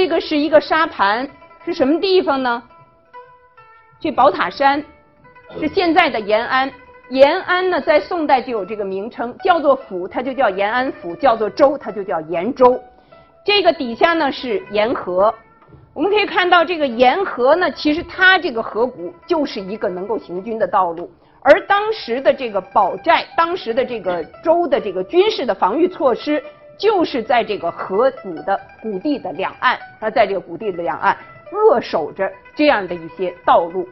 这个是一个沙盘，是什么地方呢？这宝塔山是现在的延安。延安呢，在宋代就有这个名称，叫做府，它就叫延安府；叫做州，它就叫延州。这个底下呢是沿河，我们可以看到这个沿河呢，其实它这个河谷就是一个能够行军的道路。而当时的这个堡寨，当时的这个州的这个军事的防御措施，就是在这个河谷的谷地的两岸，啊，在这个谷地的两岸扼守着这样的一些道路。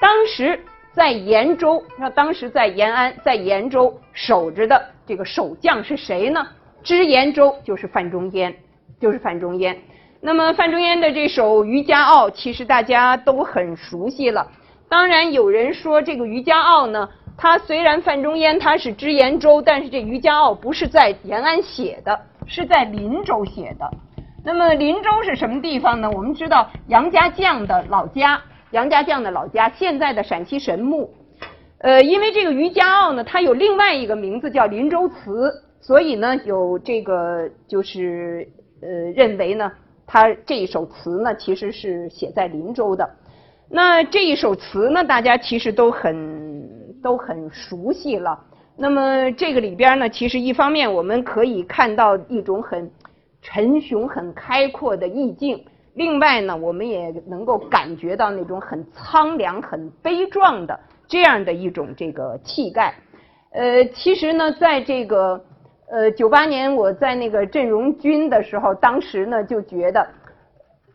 当时。在延州，那当时在延安，在延州守着的这个守将是谁呢？知延州就是范仲淹，就是范仲淹。那么范仲淹的这首《渔家傲》，其实大家都很熟悉了。当然有人说这个《渔家傲》呢，他虽然范仲淹他是知延州，但是这《渔家傲》不是在延安写的，是在林州写的。那么林州是什么地方呢？我们知道杨家将的老家。杨家将的老家，现在的陕西神木，呃，因为这个《渔家傲》呢，它有另外一个名字叫《林州词》，所以呢，有这个就是呃，认为呢，他这一首词呢，其实是写在林州的。那这一首词呢，大家其实都很都很熟悉了。那么这个里边呢，其实一方面我们可以看到一种很沉雄、很开阔的意境。另外呢，我们也能够感觉到那种很苍凉、很悲壮的这样的一种这个气概。呃，其实呢，在这个呃九八年我在那个镇荣军的时候，当时呢就觉得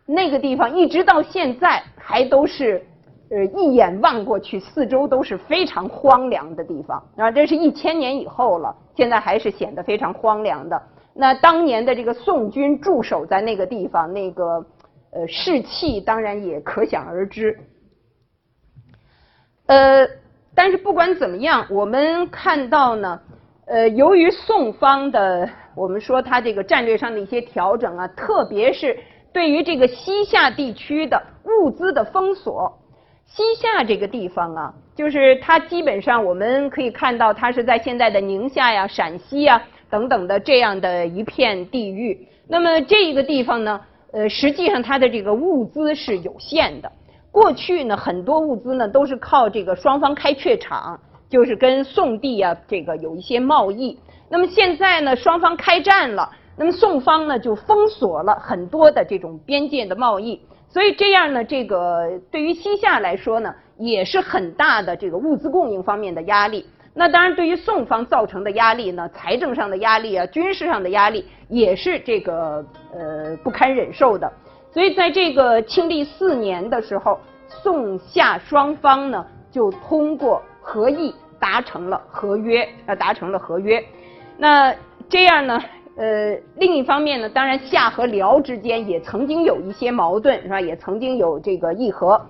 那个地方一直到现在还都是呃一眼望过去，四周都是非常荒凉的地方。啊，这是一千年以后了，现在还是显得非常荒凉的。那当年的这个宋军驻守在那个地方，那个。呃，士气当然也可想而知。呃，但是不管怎么样，我们看到呢，呃，由于宋方的我们说他这个战略上的一些调整啊，特别是对于这个西夏地区的物资的封锁，西夏这个地方啊，就是它基本上我们可以看到，它是在现在的宁夏呀、陕西呀等等的这样的一片地域。那么这一个地方呢？呃，实际上它的这个物资是有限的。过去呢，很多物资呢都是靠这个双方开榷场，就是跟宋地啊这个有一些贸易。那么现在呢，双方开战了，那么宋方呢就封锁了很多的这种边界的贸易，所以这样呢，这个对于西夏来说呢，也是很大的这个物资供应方面的压力。那当然，对于宋方造成的压力呢，财政上的压力啊，军事上的压力也是这个呃不堪忍受的。所以在这个庆历四年的时候，宋夏双方呢就通过和议达成了合约，啊达成了合约。那这样呢，呃，另一方面呢，当然夏和辽之间也曾经有一些矛盾，是吧？也曾经有这个议和。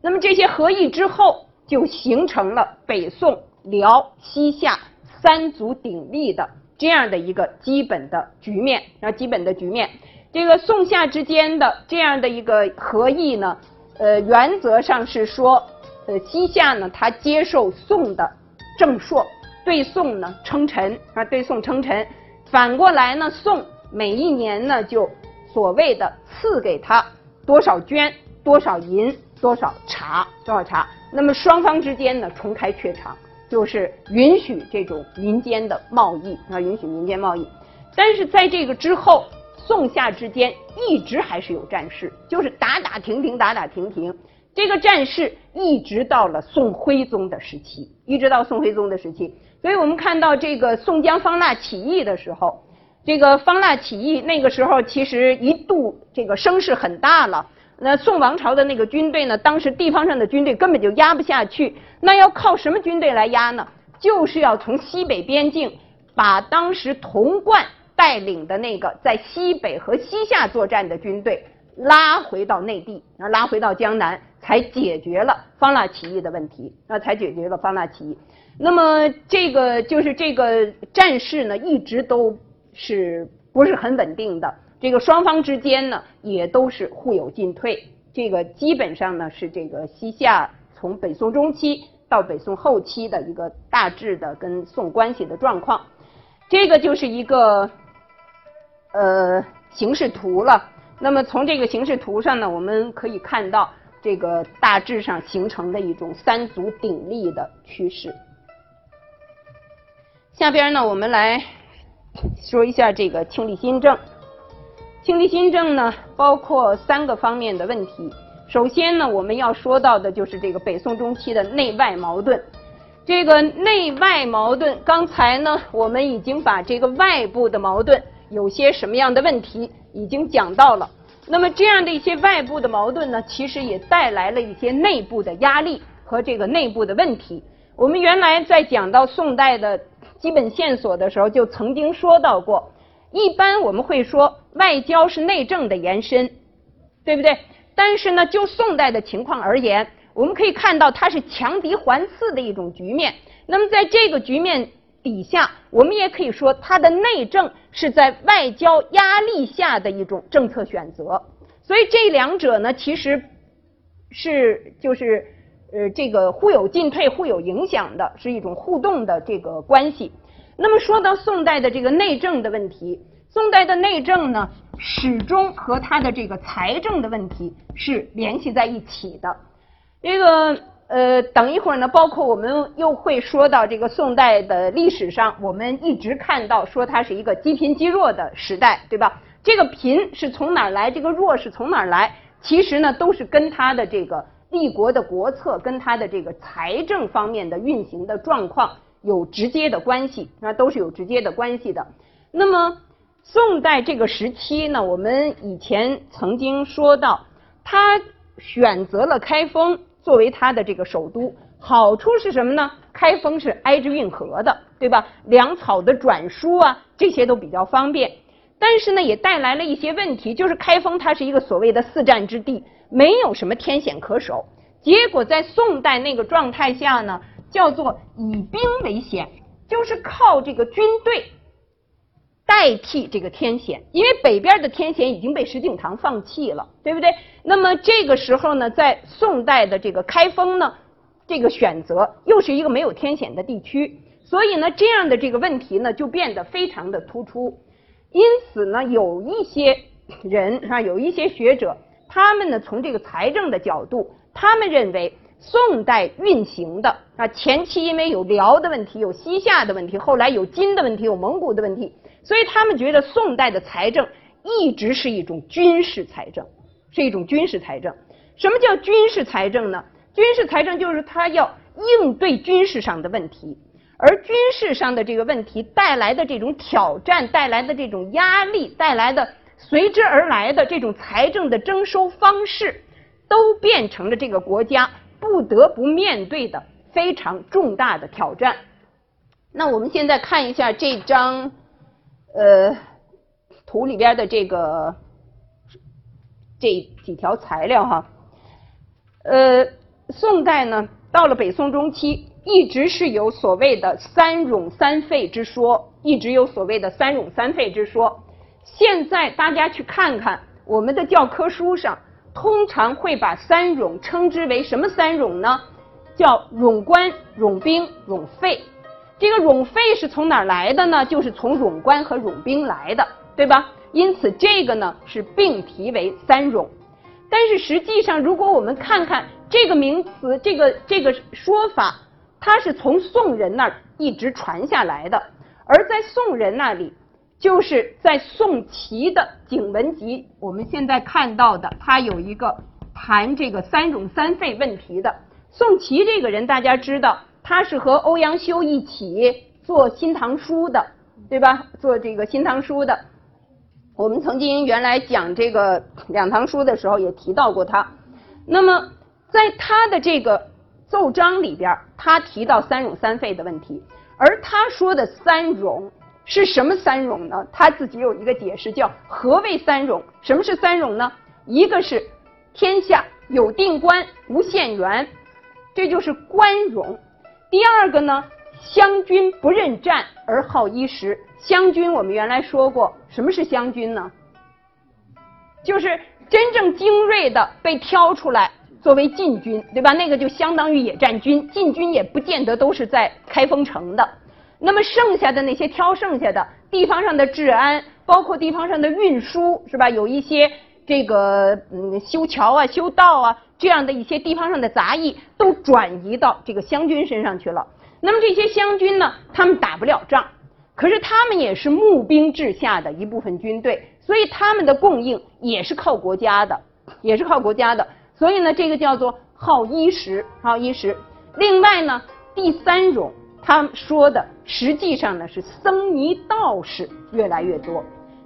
那么这些合议之后，就形成了北宋。辽、西夏三足鼎立的这样的一个基本的局面，啊，基本的局面。这个宋夏之间的这样的一个合议呢，呃，原则上是说，呃，西夏呢，他接受宋的正朔，对宋呢称臣，啊，对宋称臣。反过来呢，宋每一年呢，就所谓的赐给他多少绢、多少银、多少茶、多少茶。那么双方之间呢，重开榷场。就是允许这种民间的贸易啊，允许民间贸易。但是在这个之后，宋夏之间一直还是有战事，就是打打停停，打打停停。这个战事一直到了宋徽宗的时期，一直到宋徽宗的时期。所以我们看到这个宋江方腊起义的时候，这个方腊起义那个时候其实一度这个声势很大了。那宋王朝的那个军队呢？当时地方上的军队根本就压不下去，那要靠什么军队来压呢？就是要从西北边境把当时童贯带领的那个在西北和西夏作战的军队拉回到内地，然后拉回到江南，才解决了方腊起义的问题，那才解决了方腊起义。那么这个就是这个战事呢，一直都是不是很稳定的。这个双方之间呢，也都是互有进退。这个基本上呢，是这个西夏从北宋中期到北宋后期的一个大致的跟宋关系的状况。这个就是一个呃形势图了。那么从这个形势图上呢，我们可以看到这个大致上形成的一种三足鼎立的趋势。下边呢，我们来说一下这个清理新政。清理新政呢，包括三个方面的问题。首先呢，我们要说到的就是这个北宋中期的内外矛盾。这个内外矛盾，刚才呢，我们已经把这个外部的矛盾有些什么样的问题已经讲到了。那么这样的一些外部的矛盾呢，其实也带来了一些内部的压力和这个内部的问题。我们原来在讲到宋代的。基本线索的时候就曾经说到过，一般我们会说外交是内政的延伸，对不对？但是呢，就宋代的情况而言，我们可以看到它是强敌环伺的一种局面。那么在这个局面底下，我们也可以说它的内政是在外交压力下的一种政策选择。所以这两者呢，其实是就是。呃，这个互有进退、互有影响的，是一种互动的这个关系。那么说到宋代的这个内政的问题，宋代的内政呢，始终和它的这个财政的问题是联系在一起的。这个呃，等一会儿呢，包括我们又会说到这个宋代的历史上，我们一直看到说它是一个积贫积弱的时代，对吧？这个贫是从哪儿来？这个弱是从哪儿来？其实呢，都是跟它的这个。帝国的国策跟它的这个财政方面的运行的状况有直接的关系，那都是有直接的关系的。那么宋代这个时期呢，我们以前曾经说到，他选择了开封作为他的这个首都，好处是什么呢？开封是挨着运河的，对吧？粮草的转输啊，这些都比较方便。但是呢，也带来了一些问题，就是开封它是一个所谓的四战之地。没有什么天险可守，结果在宋代那个状态下呢，叫做以兵为险，就是靠这个军队代替这个天险，因为北边的天险已经被石敬瑭放弃了，对不对？那么这个时候呢，在宋代的这个开封呢，这个选择又是一个没有天险的地区，所以呢，这样的这个问题呢，就变得非常的突出。因此呢，有一些人啊，有一些学者。他们呢，从这个财政的角度，他们认为宋代运行的啊，前期因为有辽的问题，有西夏的问题，后来有金的问题，有蒙古的问题，所以他们觉得宋代的财政一直是一种军事财政，是一种军事财政。什么叫军事财政呢？军事财政就是他要应对军事上的问题，而军事上的这个问题带来的这种挑战，带来的这种压力，带来的。随之而来的这种财政的征收方式，都变成了这个国家不得不面对的非常重大的挑战。那我们现在看一下这张呃图里边的这个这几条材料哈。呃，宋代呢，到了北宋中期，一直是有所谓的三冗三废之说，一直有所谓的三冗三废之说。现在大家去看看我们的教科书上，通常会把三冗称之为什么三冗呢？叫冗官、冗兵、冗费。这个冗费是从哪儿来的呢？就是从冗官和冗兵来的，对吧？因此这个呢是并提为三冗。但是实际上，如果我们看看这个名词，这个这个说法，它是从宋人那儿一直传下来的，而在宋人那里。就是在宋齐的《景文集》，我们现在看到的，他有一个谈这个三冗三废问题的。宋齐这个人，大家知道，他是和欧阳修一起做《新唐书》的，对吧？做这个《新唐书》的。我们曾经原来讲这个两唐书的时候，也提到过他。那么，在他的这个奏章里边，他提到三冗三废的问题，而他说的三冗。是什么三冗呢？他自己有一个解释，叫何谓三冗？什么是三冗呢？一个是天下有定官无限员，这就是官冗。第二个呢，湘军不认战而好衣食。湘军我们原来说过，什么是湘军呢？就是真正精锐的被挑出来作为禁军，对吧？那个就相当于野战军，禁军也不见得都是在开封城的。那么剩下的那些挑剩下的地方上的治安，包括地方上的运输，是吧？有一些这个嗯修桥啊、修道啊这样的一些地方上的杂役都转移到这个湘军身上去了。那么这些湘军呢，他们打不了仗，可是他们也是募兵制下的一部分军队，所以他们的供应也是靠国家的，也是靠国家的。所以呢，这个叫做耗衣食，耗衣食。另外呢，第三种，他说的实际上呢是僧尼道士越来越多，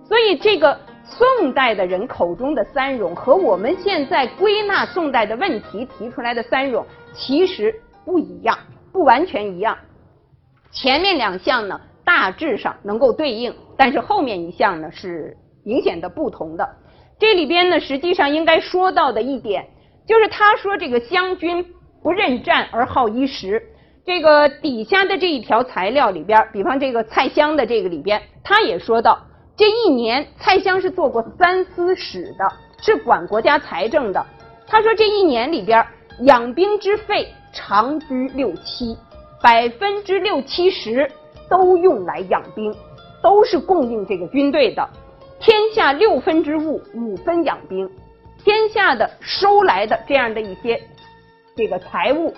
所以这个宋代的人口中的三冗和我们现在归纳宋代的问题提出来的三冗其实不一样，不完全一样。前面两项呢大致上能够对应，但是后面一项呢是明显的不同的。这里边呢实际上应该说到的一点，就是他说这个湘军。不认战而好衣食，这个底下的这一条材料里边，比方这个蔡襄的这个里边，他也说到，这一年蔡襄是做过三司使的，是管国家财政的。他说这一年里边，养兵之费长居六七，百分之六七十都用来养兵，都是供应这个军队的。天下六分之物，五分养兵，天下的收来的这样的一些。这个财物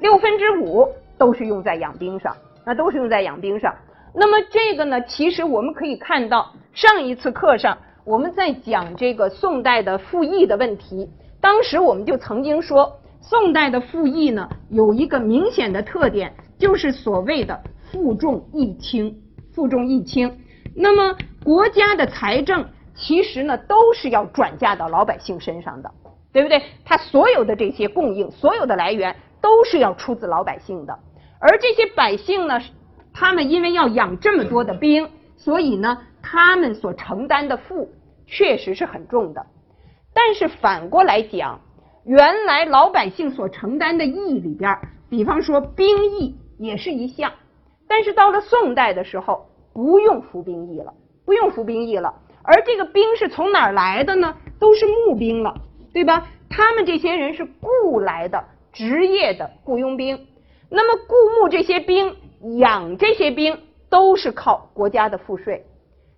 六分之五都是用在养兵上，那都是用在养兵上。那么这个呢，其实我们可以看到，上一次课上我们在讲这个宋代的赋役的问题，当时我们就曾经说，宋代的赋役呢有一个明显的特点，就是所谓的负重义轻，负重义轻。那么国家的财政其实呢都是要转嫁到老百姓身上的。对不对？他所有的这些供应，所有的来源都是要出自老百姓的。而这些百姓呢，他们因为要养这么多的兵，所以呢，他们所承担的负确实是很重的。但是反过来讲，原来老百姓所承担的役里边，比方说兵役也是一项，但是到了宋代的时候，不用服兵役了，不用服兵役了。而这个兵是从哪儿来的呢？都是募兵了。对吧？他们这些人是雇来的职业的雇佣兵，那么雇募这些兵、养这些兵都是靠国家的赋税，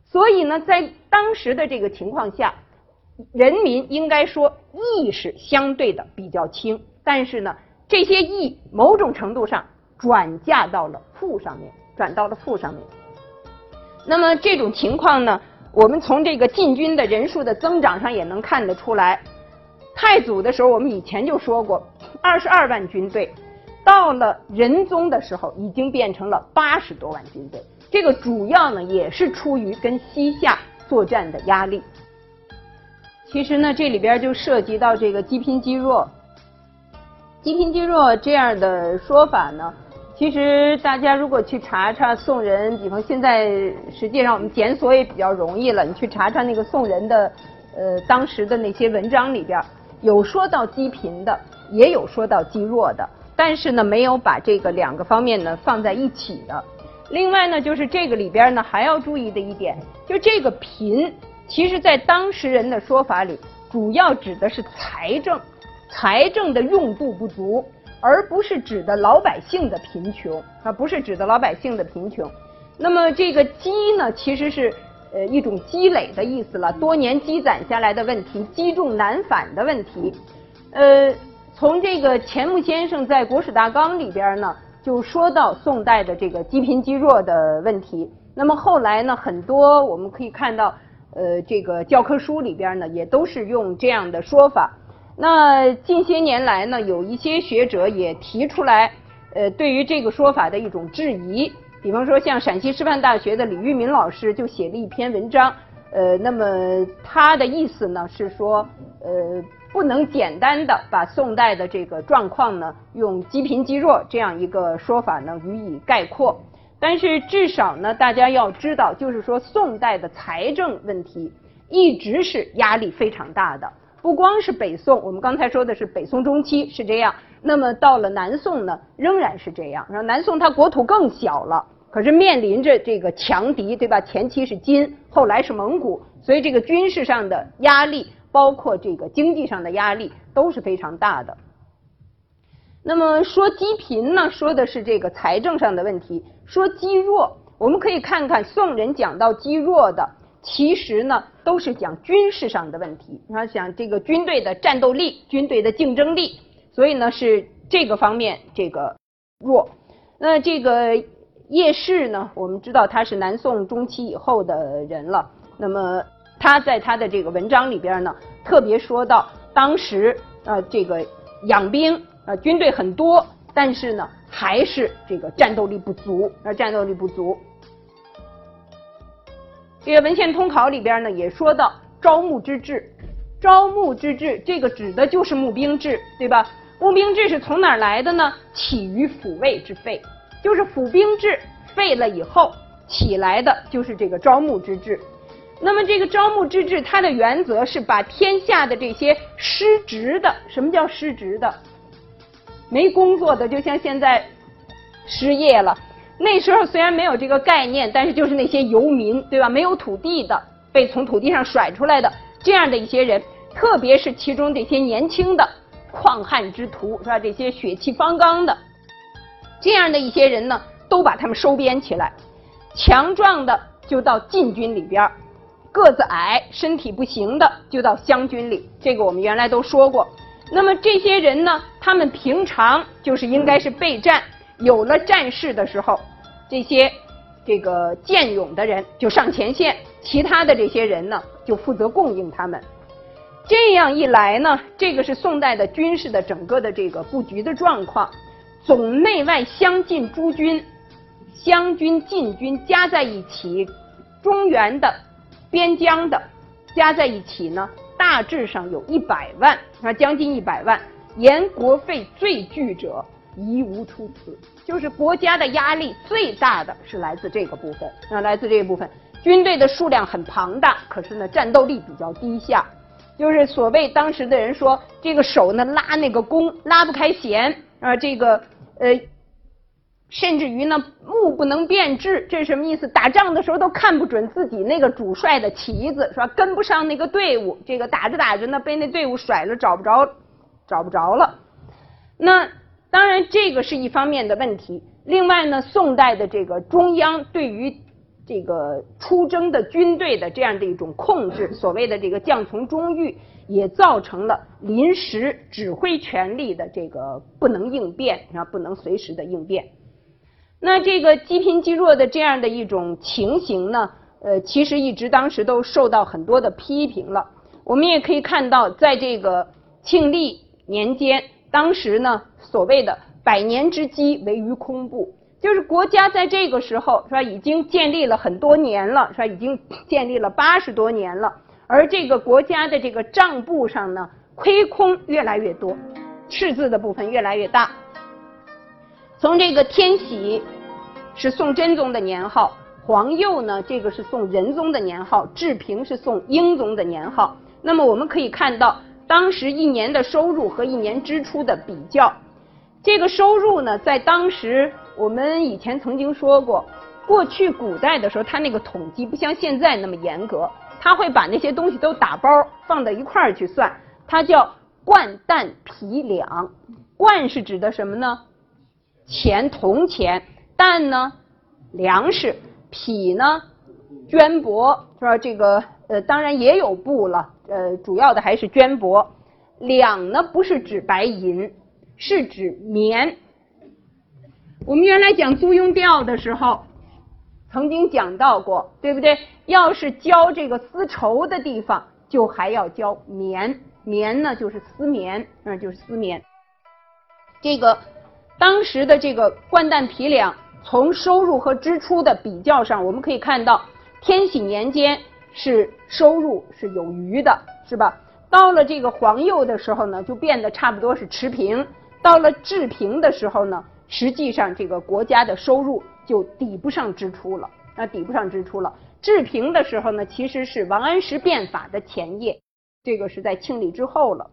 所以呢，在当时的这个情况下，人民应该说义是相对的比较轻，但是呢，这些义某种程度上转嫁到了赋上面，转到了赋上面。那么这种情况呢，我们从这个禁军的人数的增长上也能看得出来。太祖的时候，我们以前就说过，二十二万军队，到了仁宗的时候，已经变成了八十多万军队。这个主要呢，也是出于跟西夏作战的压力。其实呢，这里边就涉及到这个积贫积弱。积贫积弱这样的说法呢，其实大家如果去查查宋人，比方现在实际上我们检索也比较容易了，你去查查那个宋人的呃当时的那些文章里边。有说到积贫的，也有说到积弱的，但是呢，没有把这个两个方面呢放在一起的。另外呢，就是这个里边呢还要注意的一点，就这个贫，其实在当时人的说法里，主要指的是财政，财政的用度不足，而不是指的老百姓的贫穷啊，不是指的老百姓的贫穷。那么这个积呢，其实是。呃，一种积累的意思了，多年积攒下来的问题，积重难返的问题。呃，从这个钱穆先生在《国史大纲》里边呢，就说到宋代的这个积贫积弱的问题。那么后来呢，很多我们可以看到，呃，这个教科书里边呢，也都是用这样的说法。那近些年来呢，有一些学者也提出来，呃，对于这个说法的一种质疑。比方说，像陕西师范大学的李玉民老师就写了一篇文章，呃，那么他的意思呢是说，呃，不能简单的把宋代的这个状况呢用积贫积弱这样一个说法呢予以概括，但是至少呢，大家要知道，就是说宋代的财政问题一直是压力非常大的，不光是北宋，我们刚才说的是北宋中期是这样。那么到了南宋呢，仍然是这样。然后南宋它国土更小了，可是面临着这个强敌，对吧？前期是金，后来是蒙古，所以这个军事上的压力，包括这个经济上的压力都是非常大的。那么说积贫呢，说的是这个财政上的问题；说积弱，我们可以看看宋人讲到积弱的，其实呢都是讲军事上的问题。你看，讲这个军队的战斗力、军队的竞争力，所以呢是这个方面这个弱。那这个叶氏呢，我们知道他是南宋中期以后的人了。那么他在他的这个文章里边呢，特别说到当时呃这个养兵呃军队很多，但是呢还是这个战斗力不足，呃战斗力不足。这个文献通考里边呢也说到招募之制，招募之制这个指的就是募兵制，对吧？募兵制是从哪儿来的呢？起于抚慰之废，就是府兵制废了以后起来的就是这个招募之制。那么这个招募之制，它的原则是把天下的这些失职的，什么叫失职的？没工作的，就像现在失业了。那时候虽然没有这个概念，但是就是那些游民，对吧？没有土地的，被从土地上甩出来的这样的一些人，特别是其中这些年轻的旷汉之徒，是吧？这些血气方刚的这样的一些人呢，都把他们收编起来。强壮的就到禁军里边，个子矮、身体不行的就到湘军里。这个我们原来都说过。那么这些人呢，他们平常就是应该是备战，有了战事的时候。这些这个健勇的人就上前线，其他的这些人呢就负责供应他们。这样一来呢，这个是宋代的军事的整个的这个布局的状况。总内外相近诸军，湘军、晋军加在一起，中原的、边疆的加在一起呢，大致上有一百万，啊，将近一百万。言国费最巨者。一无出此，就是国家的压力最大的是来自这个部分啊，来自这个部分，军队的数量很庞大，可是呢战斗力比较低下，就是所谓当时的人说，这个手呢拉那个弓拉不开弦啊，这个呃，甚至于呢目不能辨质，这是什么意思？打仗的时候都看不准自己那个主帅的旗子是吧？跟不上那个队伍，这个打着打着呢被那队伍甩了，找不着，找不着了，那。当然，这个是一方面的问题。另外呢，宋代的这个中央对于这个出征的军队的这样的一种控制，所谓的这个将从中御，也造成了临时指挥权力的这个不能应变，啊，不能随时的应变。那这个积贫积弱的这样的一种情形呢，呃，其实一直当时都受到很多的批评了。我们也可以看到，在这个庆历年间。当时呢，所谓的百年之基为于空部，就是国家在这个时候是吧，已经建立了很多年了，是吧？已经 建立了八十多年了，而这个国家的这个账簿上呢，亏空越来越多，赤字的部分越来越大。从这个天禧是宋真宗的年号，皇佑呢，这个是宋仁宗的年号，治平是宋英宗的年号。那么我们可以看到。当时一年的收入和一年支出的比较，这个收入呢，在当时我们以前曾经说过，过去古代的时候，他那个统计不像现在那么严格，他会把那些东西都打包放到一块儿去算，它叫贯担皮两，贯是指的什么呢？钱铜钱，蛋呢粮食，匹呢绢帛，是吧？这个呃，当然也有布了。呃，主要的还是绢帛，两呢不是指白银，是指棉。我们原来讲租庸调的时候，曾经讲到过，对不对？要是交这个丝绸的地方，就还要交棉，棉呢就是丝棉，嗯，就是丝棉。这个当时的这个掼蛋皮两，从收入和支出的比较上，我们可以看到，天禧年间。是收入是有余的，是吧？到了这个黄釉的时候呢，就变得差不多是持平；到了治平的时候呢，实际上这个国家的收入就抵不上支出了，那抵不上支出了。治平的时候呢，其实是王安石变法的前夜，这个是在庆历之后了。